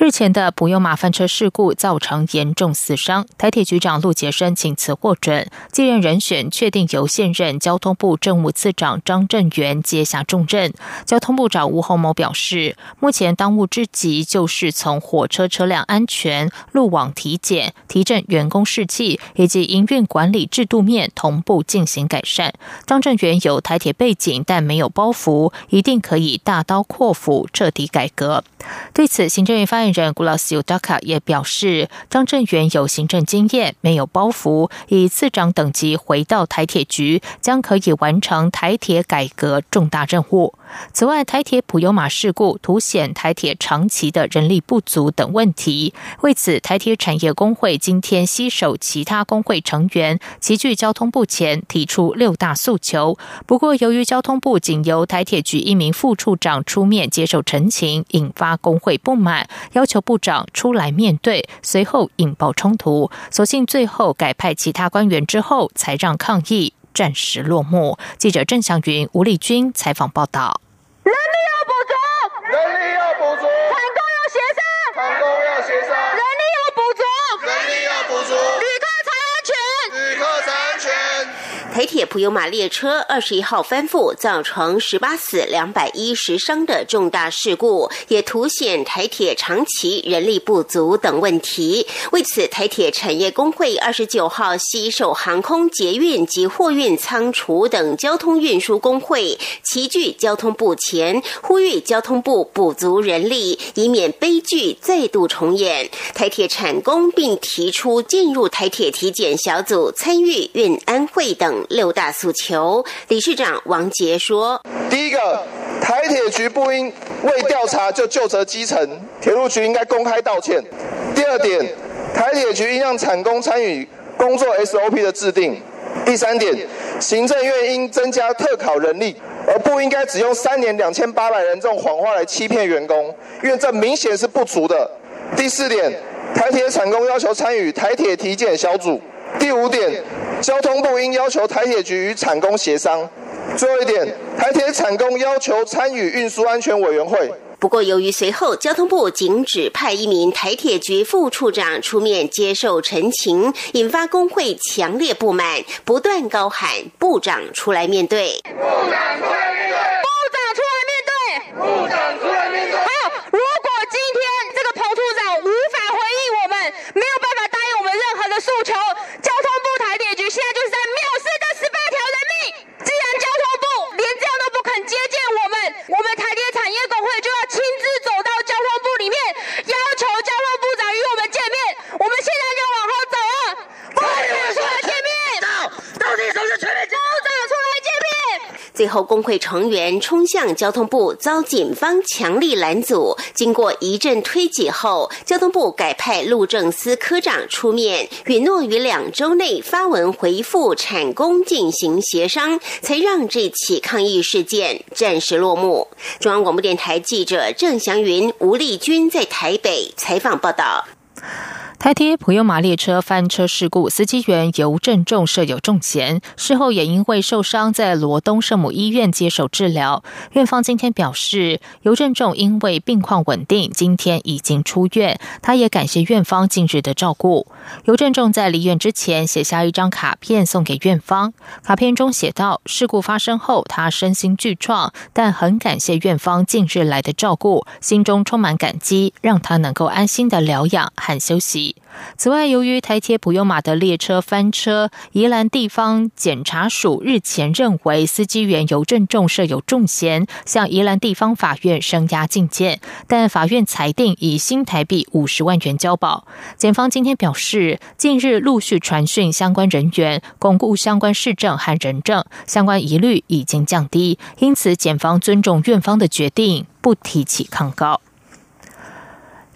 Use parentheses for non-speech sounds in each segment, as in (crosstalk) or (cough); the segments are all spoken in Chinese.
日前的普悠马翻车事故造成严重死伤，台铁局长陆杰生请辞获准，继任人选确定由现任交通部政务次长张振元接下重任。交通部长吴鸿谋表示，目前当务之急就是从火车车辆安全、路网体检、提振员工士气以及营运管理制度面同步进行改善。张振元有台铁背景，但没有包袱，一定可以大刀阔斧彻底改革。对此，行政院发言人古拉斯尤达卡也表示，张振元有行政经验，没有包袱，以次长等级回到台铁局，将可以完成台铁改革重大任务。此外，台铁普悠马事故凸显台铁长期的人力不足等问题。为此，台铁产业工会今天携手其他工会成员，齐聚交通部前，提出六大诉求。不过，由于交通部仅由台铁局一名副处长出面接受陈情，引发工会不满，要求部长出来面对，随后引爆冲突。所幸最后改派其他官员之后，才让抗议。暂时落幕。记者郑祥云、吴丽君采访报道。人力要补足，人力要补足，产工要协商，产工要协商，人台铁普悠玛列车二十一号翻覆，造成十八死两百一十伤的重大事故，也凸显台铁长期人力不足等问题。为此，台铁产业工会二十九号携手航空、捷运及货运仓储等交通运输工会，齐聚交通部前，呼吁交通部补足人力，以免悲剧再度重演。台铁产工并提出进入台铁体检小组，参与运安会等。六大诉求，理事长王杰说：第一个，台铁局不应未调查就就责基层，铁路局应该公开道歉。第二点，台铁局应让产工参与工作 SOP 的制定。第三点，行政院应增加特考人力，而不应该只用三年两千八百人这种谎话来欺骗员工，因为这明显是不足的。第四点，台铁产工要求参与台铁体检小组。第五点，交通部应要求台铁局与产工协商。最后一点，台铁产工要求参与运输安全委员会。不过，由于随后交通部仅指派一名台铁局副处长出面接受陈情，引发工会强烈不满，不断高喊“部长出来面对。部长出来面对。部长出来面对。好，如果今天这个彭处长无法回应我们，没有办法答应我们任何的诉求。最后，工会成员冲向交通部，遭警方强力拦阻。经过一阵推挤后，交通部改派路政司科长出面，允诺于两周内发文回复产工进行协商，才让这起抗议事件暂时落幕。中央广播电台记者郑祥云、吴丽君在台北采访报道。台铁普悠马列车翻车事故，司机员尤正仲设有重嫌，事后也因为受伤，在罗东圣母医院接受治疗。院方今天表示，尤正仲因为病况稳定，今天已经出院。他也感谢院方近日的照顾。尤正仲在离院之前写下一张卡片送给院方，卡片中写道：事故发生后，他身心俱创，但很感谢院方近日来的照顾，心中充满感激，让他能够安心的疗养和休息。此外，由于台铁普悠马的列车翻车，宜兰地方检察署日前认为司机员尤正仲设有重嫌，向宜兰地方法院声押禁见，但法院裁定以新台币五十万元交保。检方今天表示，近日陆续传讯相关人员，巩固相关市政和人证，相关疑虑已经降低，因此检方尊重院方的决定，不提起抗告。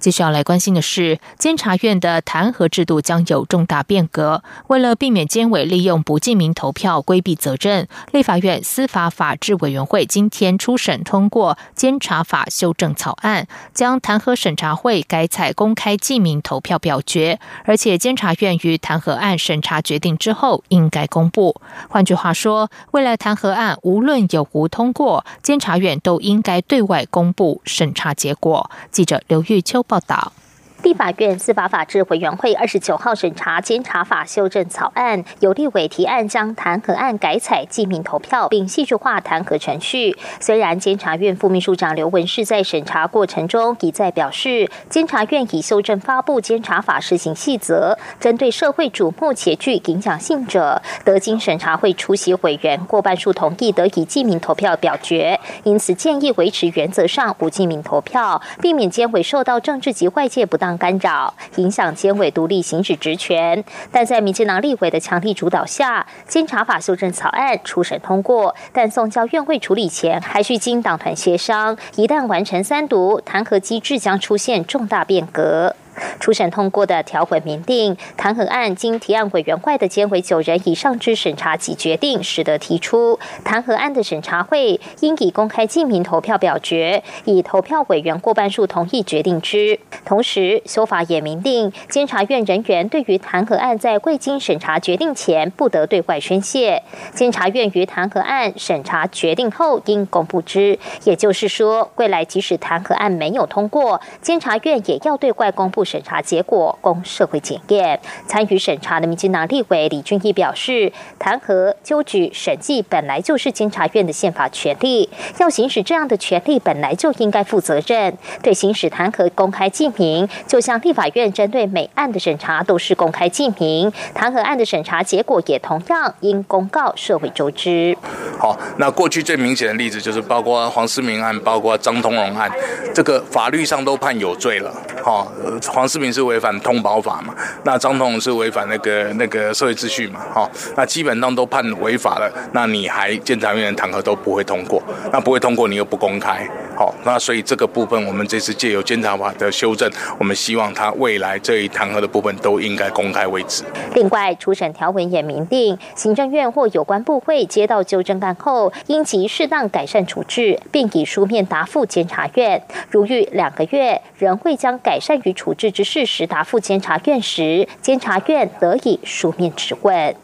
接下来关心的是，监察院的弹劾制度将有重大变革。为了避免监委利用不记名投票规避责任，立法院司法法制委员会今天初审通过监察法修正草案，将弹劾审查会改采公开记名投票表决，而且监察院于弹劾案审查决定之后应该公布。换句话说，未来弹劾案无论有无通过，监察院都应该对外公布审查结果。记者刘玉秋。报道。立法院司法法制委员会二十九号审查监察法修正草案，有立委提案将弹劾案改采记名投票，并细致化弹劾程序。虽然监察院副秘书长刘文世在审查过程中一再表示，监察院已修正发布监察法施行细则，针对社会瞩目且具影响性者，得经审查会出席委员过半数同意，得以记名投票表决。因此建议维持原则上不记名投票，避免监委受到政治及外界不当。干扰影响监委独立行使职权，但在民进党立委的强力主导下，监察法修正草案初审通过，但送交院会处理前，还需经党团协商。一旦完成三读，弹劾机制将出现重大变革。初审通过的条文明定，弹劾案经提案委员会的监委九人以上之审查及决定，使得提出弹劾案的审查会应以公开记名投票表决，以投票委员过半数同意决定之。同时，修法也明定，监察院人员对于弹劾案在未经审查决定前，不得对外宣泄。监察院于弹劾案审查决定后，应公布之。也就是说，未来即使弹劾案没有通过，监察院也要对外公布。审查结果供社会检验。参与审查的民进党立委李俊毅表示，弹劾、纠举、审计本来就是监察院的宪法权利，要行使这样的权利，本来就应该负责任。对行使弹劾公开记名，就像立法院针对每案的审查都是公开记名，弹劾案的审查结果也同样应公告社会周知。好，那过去最明显的例子就是包括黄思明案，包括张通荣案，这个法律上都判有罪了。好。黄世明是违反通保法嘛？那张同是违反那个那个社会秩序嘛？好，那基本上都判违法了，那你还监察院的弹劾都不会通过，那不会通过你又不公开，好，那所以这个部分我们这次借由监察法的修正，我们希望他未来这一弹劾的部分都应该公开为止。另外，初审条文也明定，行政院或有关部会接到纠正案后，应即适当改善处置，并以书面答复监察院，如遇两个月仍会将改善与处置。置之事实答复监察院时，监察院得以书面质问。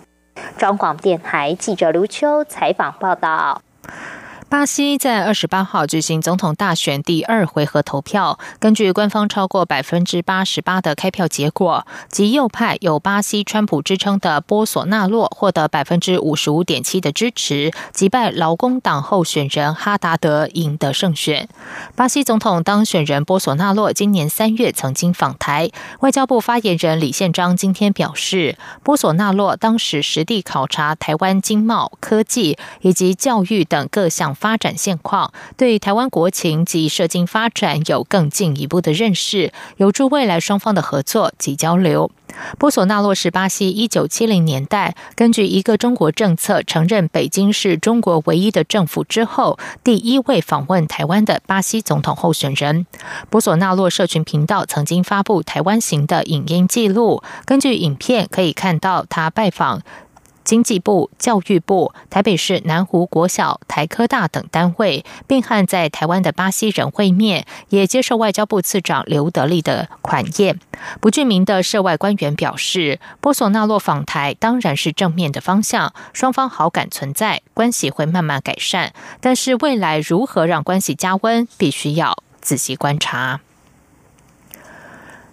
中广电台记者刘秋采访报道。巴西在二十八号举行总统大选第二回合投票。根据官方超过百分之八十八的开票结果，极右派有巴西川普之称的波索纳洛获得百分之五十五点七的支持，击败劳工党候选人哈达德，赢得胜选。巴西总统当选人波索纳洛今年三月曾经访台，外交部发言人李宪章今天表示，波索纳洛当时实地考察台湾经贸、科技以及教育等各项。发展现况，对台湾国情及社经发展有更进一步的认识，有助未来双方的合作及交流。波索纳洛是巴西一九七零年代根据一个中国政策承认北京是中国唯一的政府之后，第一位访问台湾的巴西总统候选人。波索纳洛社群频道曾经发布台湾行的影音记录，根据影片可以看到他拜访。经济部、教育部、台北市南湖国小、台科大等单位，并和在台湾的巴西人会面，也接受外交部次长刘德利的款宴。不具名的涉外官员表示，波索纳洛访台当然是正面的方向，双方好感存在，关系会慢慢改善。但是未来如何让关系加温，必须要仔细观察。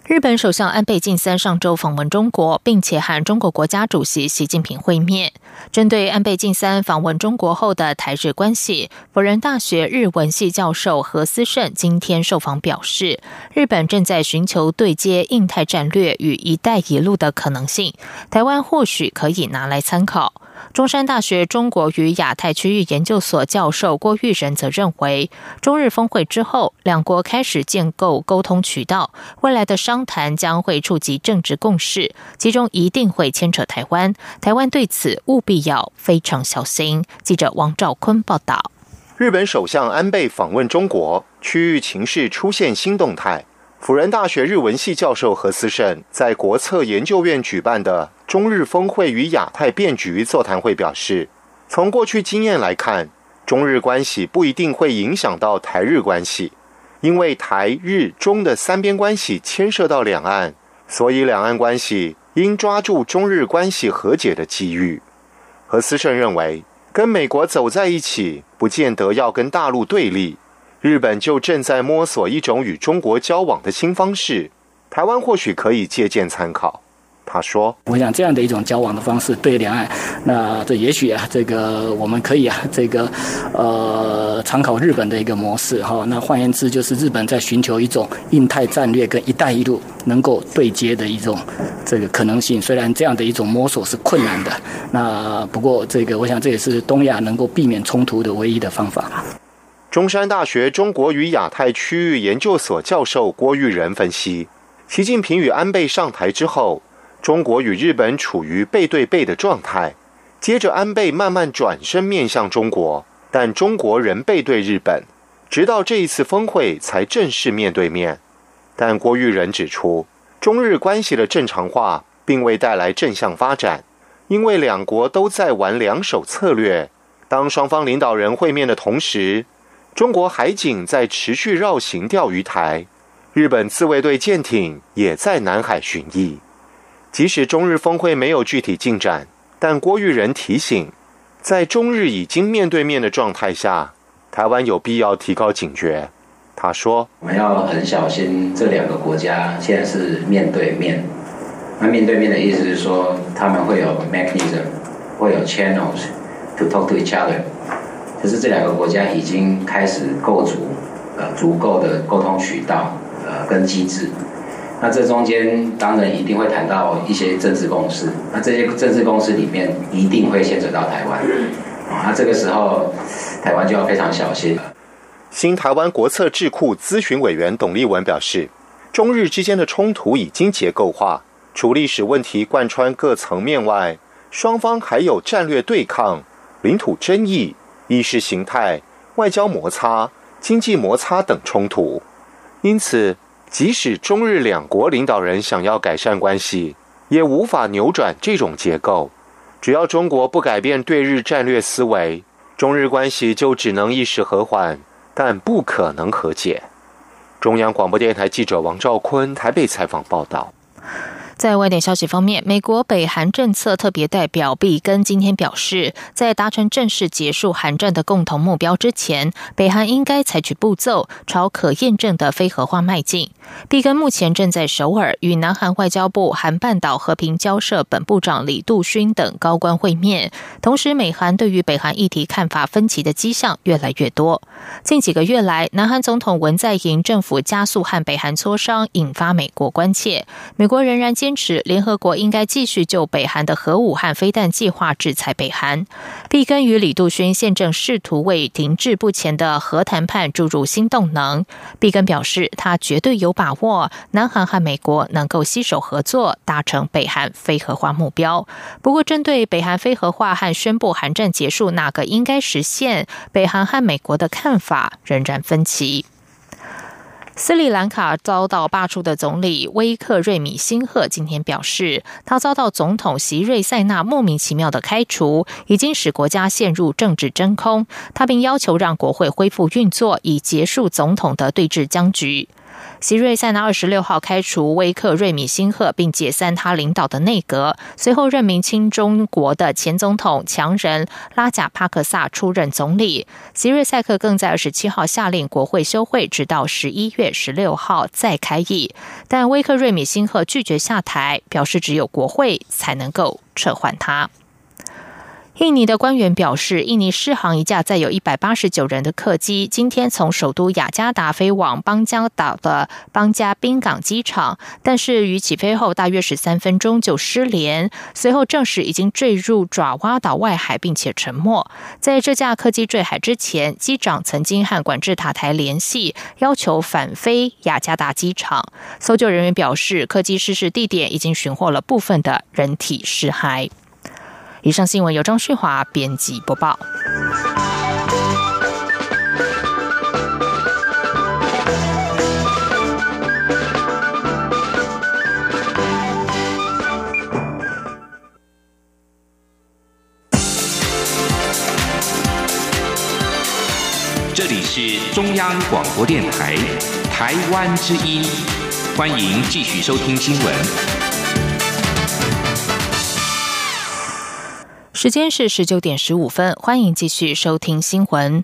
日本首相安倍晋三上周访问中国，并且和中国国家主席习近平会面。针对安倍晋三访问中国后的台日关系，辅仁大学日文系教授何思胜今天受访表示，日本正在寻求对接印太战略与“一带一路”的可能性，台湾或许可以拿来参考。中山大学中国与亚太区域研究所教授郭玉仁则认为，中日峰会之后，两国开始建构沟通渠道，未来的商谈将会触及政治共识，其中一定会牵扯台湾。台湾对此务必要非常小心。记者王兆坤报道。日本首相安倍访问中国，区域情势出现新动态。辅仁大学日文系教授何思胜在国策研究院举办的中日峰会与亚太变局座谈会表示，从过去经验来看，中日关系不一定会影响到台日关系，因为台日中的三边关系牵涉到两岸，所以两岸关系应抓住中日关系和解的机遇。何思胜认为，跟美国走在一起，不见得要跟大陆对立。日本就正在摸索一种与中国交往的新方式，台湾或许可以借鉴参考。他说：“我想这样的一种交往的方式，对两岸，那这也许啊，这个我们可以啊，这个呃，参考日本的一个模式哈。那换言之，就是日本在寻求一种印太战略跟“一带一路”能够对接的一种这个可能性。虽然这样的一种摸索是困难的，那不过这个，我想这也是东亚能够避免冲突的唯一的方法。”中山大学中国与亚太区域研究所教授郭玉仁分析，习近平与安倍上台之后，中国与日本处于背对背的状态。接着，安倍慢慢转身面向中国，但中国仍背对日本，直到这一次峰会才正式面对面。但郭玉仁指出，中日关系的正常化并未带来正向发展，因为两国都在玩两手策略。当双方领导人会面的同时，中国海警在持续绕行钓鱼台，日本自卫队舰艇也在南海巡弋。即使中日峰会没有具体进展，但郭玉仁提醒，在中日已经面对面的状态下，台湾有必要提高警觉。他说：“我们要很小心，这两个国家现在是面对面。那面对面的意思是说，他们会有 mechanism，会有 channels to talk to each other。”就是这两个国家已经开始构筑呃足够的沟通渠道呃跟机制，那这中间当然一定会谈到一些政治共识，那这些政治共识里面一定会牵扯到台湾，啊，那这个时候台湾就要非常小心了。新台湾国策智库咨询委员董立文表示，中日之间的冲突已经结构化，除历史问题贯穿各层面外，双方还有战略对抗、领土争议。意识形态、外交摩擦、经济摩擦等冲突，因此，即使中日两国领导人想要改善关系，也无法扭转这种结构。只要中国不改变对日战略思维，中日关系就只能一时和缓，但不可能和解。中央广播电台记者王兆坤台北采访报道。在外电消息方面，美国北韩政策特别代表毕根今天表示，在达成正式结束韩战的共同目标之前，北韩应该采取步骤朝可验证的非核化迈进。毕根目前正在首尔与南韩外交部韩半岛和平交涉本部长李杜勋等高官会面，同时美韩对于北韩议题看法分歧的迹象越来越多。近几个月来，南韩总统文在寅政府加速和北韩磋商，引发美国关切。美国仍然坚坚持联合国应该继续就北韩的核武和飞弹计划制裁北韩。毕根与李杜勋现正试图为停滞不前的核谈判注入新动能。毕根表示，他绝对有把握南韩和美国能够携手合作，达成北韩非核化目标。不过，针对北韩非核化和宣布韩战结束哪个应该实现，北韩和美国的看法仍然分歧。斯里兰卡遭到罢黜的总理威克瑞米辛赫今天表示，他遭到总统席瑞塞纳莫名其妙的开除，已经使国家陷入政治真空。他并要求让国会恢复运作，以结束总统的对峙僵局。席瑞塞纳二十六号开除威克瑞米辛赫，并解散他领导的内阁，随后任命亲中国的前总统强人拉贾帕克萨出任总理。席瑞塞克更在二十七号下令国会休会，直到十一月十六号再开议。但威克瑞米辛赫拒绝下台，表示只有国会才能够撤换他。印尼的官员表示，印尼失航一架载有一百八十九人的客机，今天从首都雅加达飞往邦加岛的邦加宾港机场，但是于起飞后大约十三分钟就失联，随后证实已经坠入爪哇岛外海，并且沉没。在这架客机坠海之前，机长曾经和管制塔台联系，要求返飞雅加达机场。搜救人员表示，客机失事地点已经寻获了部分的人体尸骸。以上新闻由张旭华编辑播报。这里是中央广播电台台湾之音。欢迎继续收听新闻。时间是十九点十五分，欢迎继续收听新闻。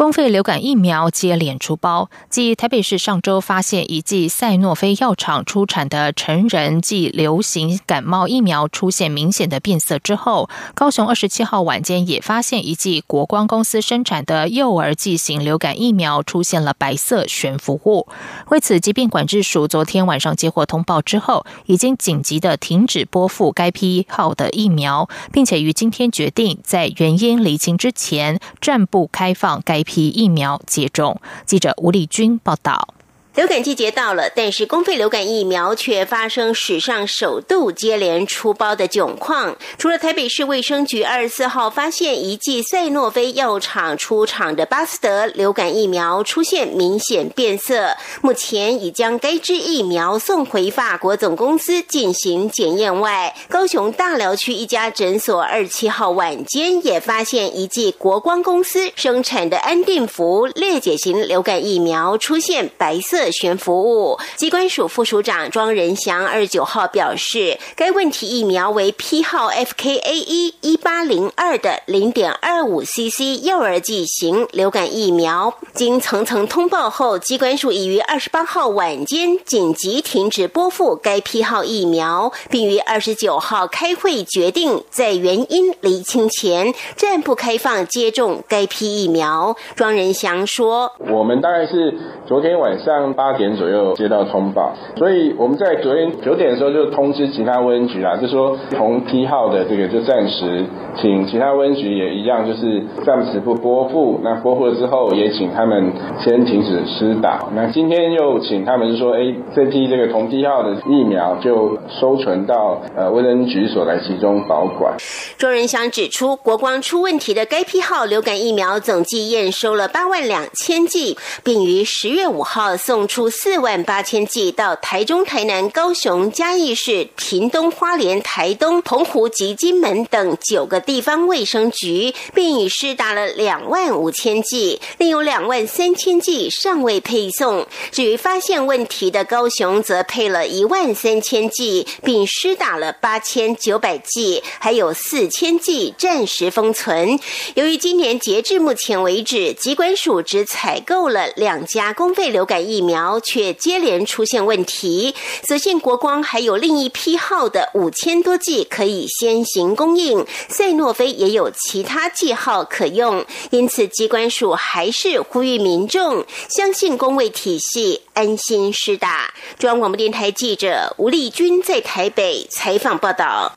公费流感疫苗接连出包，继台北市上周发现一剂赛诺菲药厂出产的成人暨流行感冒疫苗出现明显的变色之后，高雄二十七号晚间也发现一剂国光公司生产的幼儿剂型流感疫苗出现了白色悬浮物。为此，疾病管制署昨天晚上接获通报之后，已经紧急的停止拨付该批号的疫苗，并且于今天决定在原因厘清之前暂不开放该。批疫苗接种。记者吴丽君报道。流感季节到了，但是公费流感疫苗却发生史上首度接连出包的窘况。除了台北市卫生局二十四号发现一剂赛诺菲药厂出厂的巴斯德流感疫苗出现明显变色，目前已将该支疫苗送回法国总公司进行检验外，高雄大寮区一家诊所二七号晚间也发现一剂国光公司生产的安定福裂解型流感疫苗出现白色。悬浮物，机关署副署长庄仁祥二十九号表示，该问题疫苗为批号 FKA 一一八零二的零点二五 CC 幼儿剂型流感疫苗，经层层通报后，机关署已于二十八号晚间紧急停止拨付该批号疫苗，并于二十九号开会决定，在原因厘清前暂不开放接种该批疫苗。庄仁祥说：“我们大概是昨天晚上。”八点左右接到通报，所以我们在昨天九点的时候就通知其他温局啦，就说同批号的这个就暂时请其他温局也一样，就是暂时不拨付。那拨付了之后，也请他们先停止施打。那今天又请他们说，哎，这批这个同批号的疫苗就收存到呃卫生局所来集中保管。庄仁祥指出，国光出问题的该批号流感疫苗总计验收了八万两千剂，并于十月五号送。送出四万八千剂到台中、台南、高雄、嘉义市、屏东、花莲、台东、澎湖及金门等九个地方卫生局，并已施打了两万五千剂，另有两万三千剂尚未配送。至于发现问题的高雄，则配了一万三千剂，并施打了八千九百剂，还有四千剂暂时封存。由于今年截至目前为止，疾管署只采购了两家公费流感疫苗。苗却接连出现问题，所幸国光还有另一批号的五千多剂可以先行供应，赛诺菲也有其他剂号可用，因此机关署还是呼吁民众相信公卫体系，安心施打。中央广播电台记者吴丽君在台北采访报道。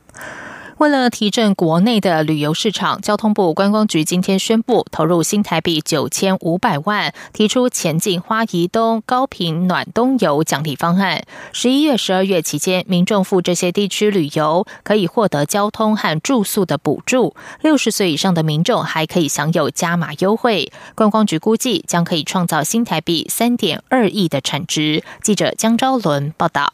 为了提振国内的旅游市场，交通部观光局今天宣布投入新台币九千五百万，提出前进花宜东高频暖冬游奖励方案。十一月、十二月期间，民众赴这些地区旅游可以获得交通和住宿的补助，六十岁以上的民众还可以享有加码优惠。观光局估计将可以创造新台币三点二亿的产值。记者江昭伦报道。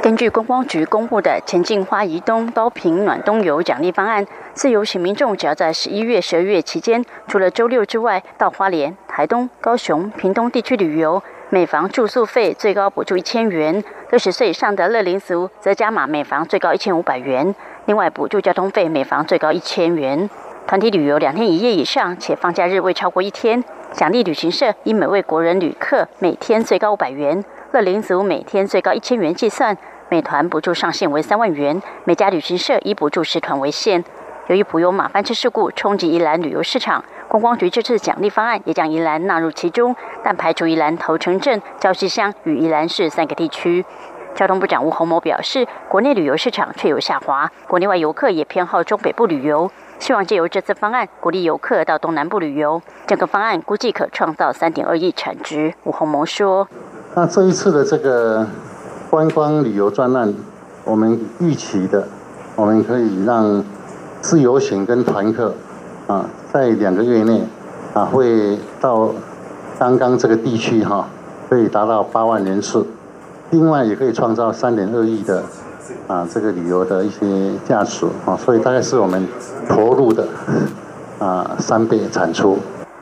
根据观光局公布的前进花移东高平暖冬游奖励方案，自由行民众只要在十一月、十二月期间，除了周六之外，到花莲、台东、高雄、屏东地区旅游，每房住宿费最高补助一千元；六十岁以上的乐龄族则加码每房最高一千五百元，另外补助交通费每房最高一千元。团体旅游两天一夜以上且放假日未超过一天，奖励旅行社以每位国人旅客每天最高五百元。乐龄族每天最高一千元计算，每团补助上限为三万元，每家旅行社以补助十团为限。由于普悠马翻车事故冲击宜兰旅游市场，观光局这次奖励方案也将宜兰纳入其中，但排除宜兰头城镇、礁溪乡与宜兰市三个地区。交通部长吴鸿谋表示，国内旅游市场却有下滑，国内外游客也偏好中北部旅游，希望借由这次方案鼓励游客到东南部旅游。整个方案估计可创造三点二亿产值。吴鸿谋说。那这一次的这个观光旅游专案，我们预期的，我们可以让自由行跟团客啊，在两个月内啊，会到刚刚这个地区哈，可以达到八万人次。另外，也可以创造三点二亿的啊这个旅游的一些价值啊，所以大概是我们投入的啊三倍产出。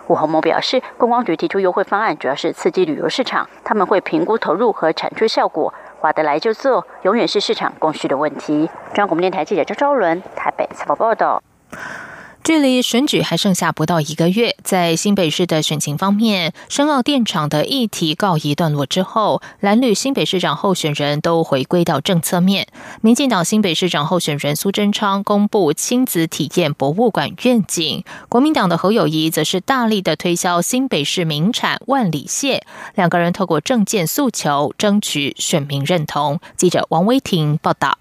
吴洪谋表示，观光局提出优惠方案，主要是刺激旅游市场，他们会评估投入和产出效果，划得来就做，永远是市场供需的问题。中央广播电台记者周昭伦台北采访报道。距离选举还剩下不到一个月，在新北市的选情方面，深澳电厂的议题告一段落之后，蓝绿新北市长候选人都回归到政策面。民进党新北市长候选人苏贞昌公布亲子体验博物馆愿景，国民党的侯友谊则是大力的推销新北市名产万里蟹，两个人透过政见诉求争取选民认同。记者王威婷报道。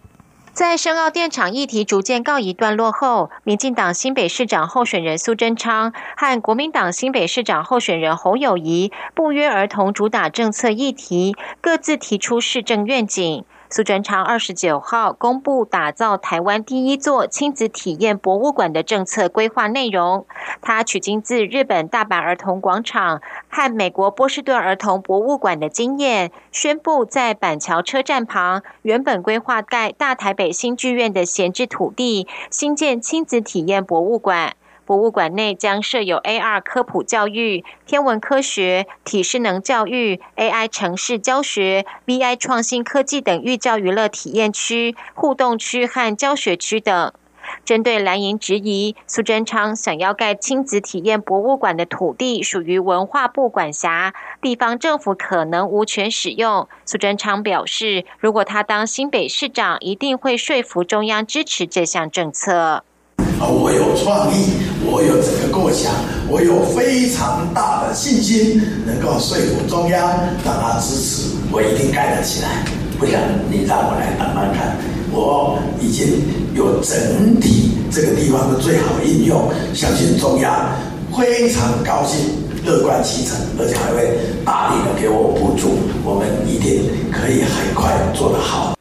在深澳电厂议题逐渐告一段落后，民进党新北市长候选人苏贞昌和国民党新北市长候选人侯友谊不约而同主打政策议题，各自提出市政愿景。苏贞昌二十九号公布打造台湾第一座亲子体验博物馆的政策规划内容。他取经自日本大阪儿童广场和美国波士顿儿童博物馆的经验，宣布在板桥车站旁原本规划盖大台北新剧院的闲置土地，新建亲子体验博物馆。博物馆内将设有 AR 科普教育、天文科学、体适能教育、AI 城市教学、VI 创新科技等寓教娱乐体验区、互动区和教学区等。针对蓝营质疑，苏贞昌想要盖亲子体验博物馆的土地属于文化部管辖，地方政府可能无权使用。苏贞昌表示，如果他当新北市长，一定会说服中央支持这项政策。啊我有创意，我有整个构想，我有非常大的信心，能够说服中央让他支持，我一定盖得起来。不想你让我来慢慢看，我已经有整体这个地方的最好应用，相信中央非常高兴，乐观其成，而且还会大力的给我补助，我们一定可以很快做得好。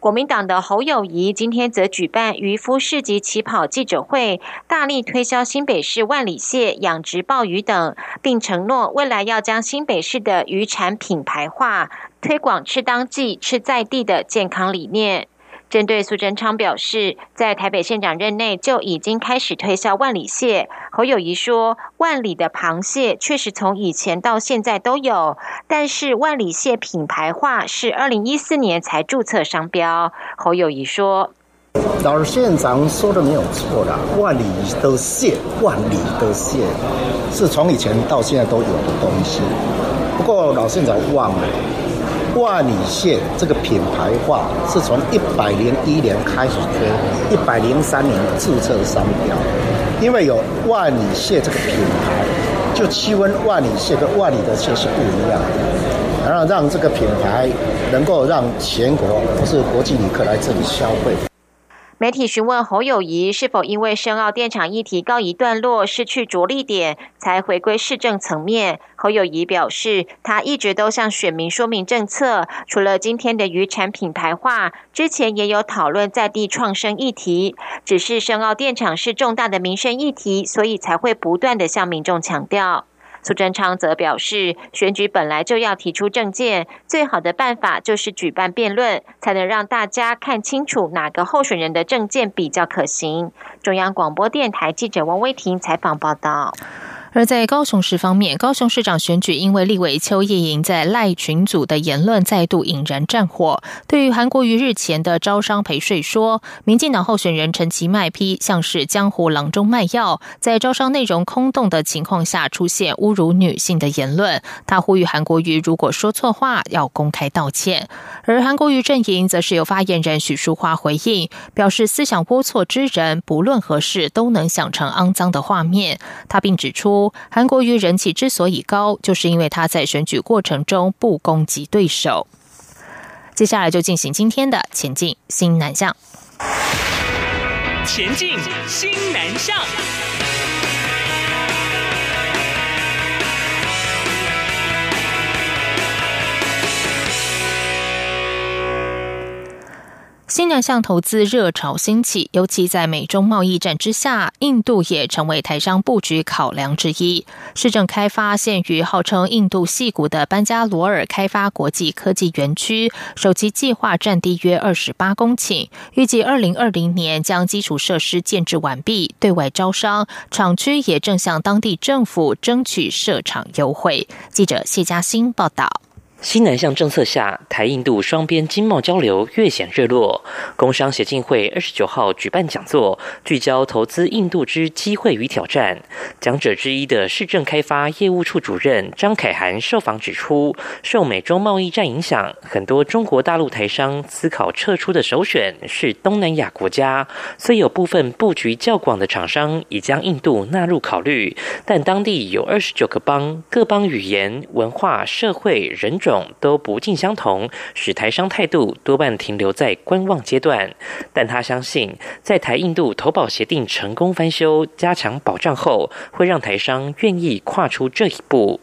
国民党的侯友谊今天则举办渔夫市集起跑记者会，大力推销新北市万里蟹、养殖鲍鱼等，并承诺未来要将新北市的渔产品牌化，推广吃当季、吃在地的健康理念。针对苏贞昌表示，在台北县长任内就已经开始推销万里蟹。侯友谊说，万里的螃蟹确实从以前到现在都有，但是万里蟹品牌化是二零一四年才注册商标。侯友谊说，老县长说的没有错啦，万里的蟹，万里的蟹是从以前到现在都有的东西。不过老县长忘了。万里蟹这个品牌化是从一百零一年开始推，一百零三年注册商标。因为有万里蟹这个品牌，就气温万里蟹跟万里的蟹是不一样的，然后让这个品牌能够让全国不是国际旅客来这里消费。媒体询问侯友谊是否因为深澳电厂议题告一段落，失去着力点，才回归市政层面。侯友谊表示，他一直都向选民说明政策，除了今天的渔产品牌化，之前也有讨论在地创生议题。只是深澳电厂是重大的民生议题，所以才会不断的向民众强调。苏贞昌则表示，选举本来就要提出政见，最好的办法就是举办辩论，才能让大家看清楚哪个候选人的政见比较可行。中央广播电台记者王威婷采访报道。而在高雄市方面，高雄市长选举因为立委邱业莹在赖群组的言论再度引燃战火。对于韩国瑜日前的招商陪税说，民进党候选人陈其迈批像是江湖郎中卖药，在招商内容空洞的情况下出现侮辱女性的言论，他呼吁韩国瑜如果说错话要公开道歉。而韩国瑜阵营则是由发言人许淑华回应，表示思想龌龊之人不论何事都能想成肮脏的画面。他并指出。韩国瑜人气之所以高，就是因为他在选举过程中不攻击对手。接下来就进行今天的前进新南向。前进新南向。新南向投资热潮兴起，尤其在美中贸易战之下，印度也成为台商布局考量之一。市政开发现于号称印度西谷的班加罗尔开发国际科技园区，首期计划占地约二十八公顷，预计二零二零年将基础设施建制完毕，对外招商。厂区也正向当地政府争取设厂优惠。记者谢嘉欣报道。新南向政策下，台印度双边经贸交流越显热络。工商协进会二十九号举办讲座，聚焦投资印度之机会与挑战。讲者之一的市政开发业务处主任张凯涵受访指出，受美中贸易战影响，很多中国大陆台商思考撤出的首选是东南亚国家。虽有部分布局较广的厂商已将印度纳入考虑，但当地有二十九个邦，各邦语言、文化、社会、人种。都不尽相同，使台商态度多半停留在观望阶段。但他相信，在台印度投保协定成功翻修、加强保障后，会让台商愿意跨出这一步。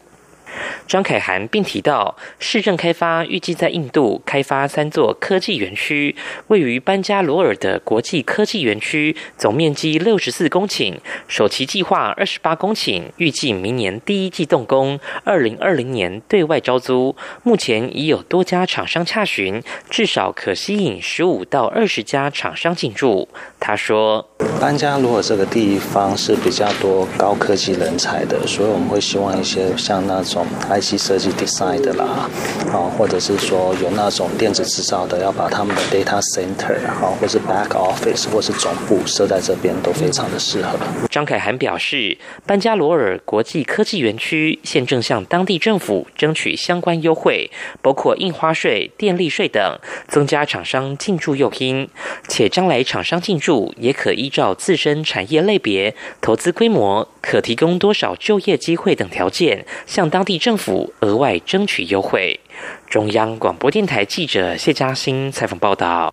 张凯涵并提到，市政开发预计在印度开发三座科技园区，位于班加罗尔的国际科技园区总面积六十四公顷，首期计划二十八公顷，预计明年第一季动工，二零二零年对外招租。目前已有多家厂商洽询，至少可吸引十五到二十家厂商进驻。他说：“班加罗尔这个地方是比较多高科技人才的，所以我们会希望一些像那种。” IC 设计 design 的啦，啊，或者是说有那种电子制造的，要把他们的 data center，啊，或是 back office，或是总部设在这边，都非常的适合。张凯涵表示，班加罗尔国际科技园区现正向当地政府争取相关优惠，包括印花税、电力税等，增加厂商进驻诱因。且将来厂商进驻也可依照自身产业类别、投资规模、可提供多少就业机会等条件，向当地政府额外争取优惠。中央广播电台记者谢嘉欣采访报道。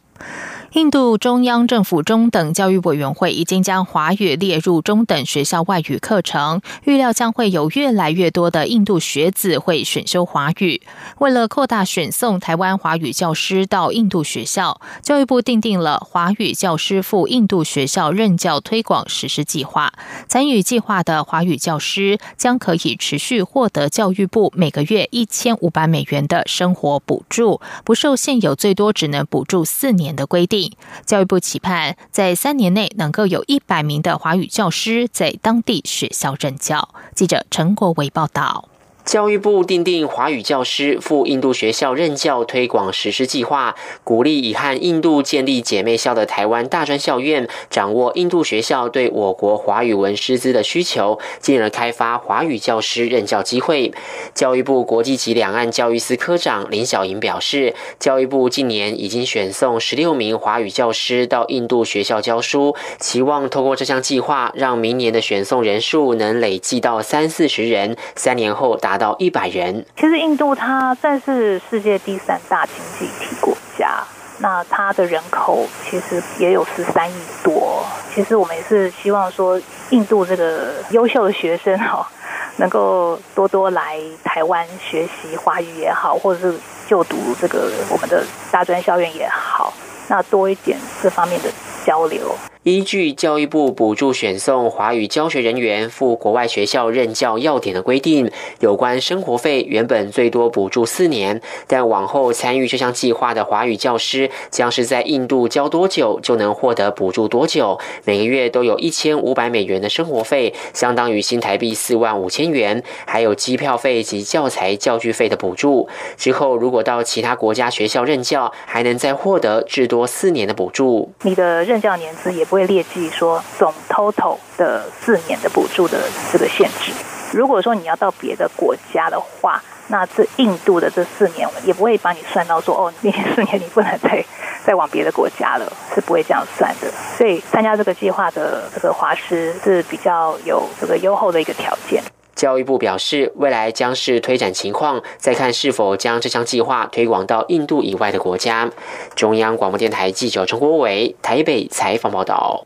印度中央政府中等教育委员会已经将华语列入中等学校外语课程，预料将会有越来越多的印度学子会选修华语。为了扩大选送台湾华语教师到印度学校，教育部订定了华语教师赴印度学校任教推广实施计划。参与计划的华语教师将可以持续获得教育部每个月一千五百美元的生活补助，不受现有最多只能补助四年的规定。教育部期盼在三年内能够有一百名的华语教师在当地学校任教。记者陈国维报道。教育部订定华语教师赴印度学校任教推广实施计划，鼓励已和印度建立姐妹校的台湾大专校院掌握印度学校对我国华语文师资的需求，进而开发华语教师任教机会。教育部国际及两岸教育司科长林小莹表示，教育部近年已经选送十六名华语教师到印度学校教书，期望透过这项计划，让明年的选送人数能累计到三四十人，三年后达。达到一百人。其实印度它算是世界第三大经济体国家，那它的人口其实也有十三亿多。其实我们也是希望说，印度这个优秀的学生哈，(laughs) 能够多多来台湾学习华语也好，或者是就读这个我们的大专校院也好，那多一点这方面的交流。依据教育部补助选送华语教学人员赴国外学校任教要点的规定，有关生活费原本最多补助四年，但往后参与这项计划的华语教师将是在印度教多久就能获得补助多久，每个月都有一千五百美元的生活费，相当于新台币四万五千元，还有机票费及教材教具费的补助。之后如果到其他国家学校任教，还能再获得至多四年的补助。你的任教年资也不。会列计说总 total 的四年的补助的这个限制。如果说你要到别的国家的话，那这印度的这四年也不会把你算到说哦，那 (laughs) 四年你不能再再往别的国家了，是不会这样算的。所以参加这个计划的这个华师是比较有这个优厚的一个条件。教育部表示，未来将是推展情况，再看是否将这项计划推广到印度以外的国家。中央广播电台记者陈国伟台北采访报道。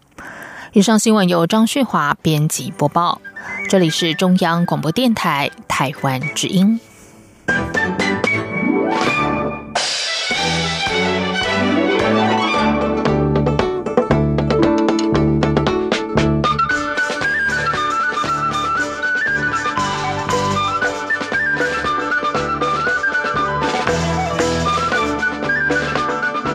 以上新闻由张旭华编辑播报，这里是中央广播电台台湾之音。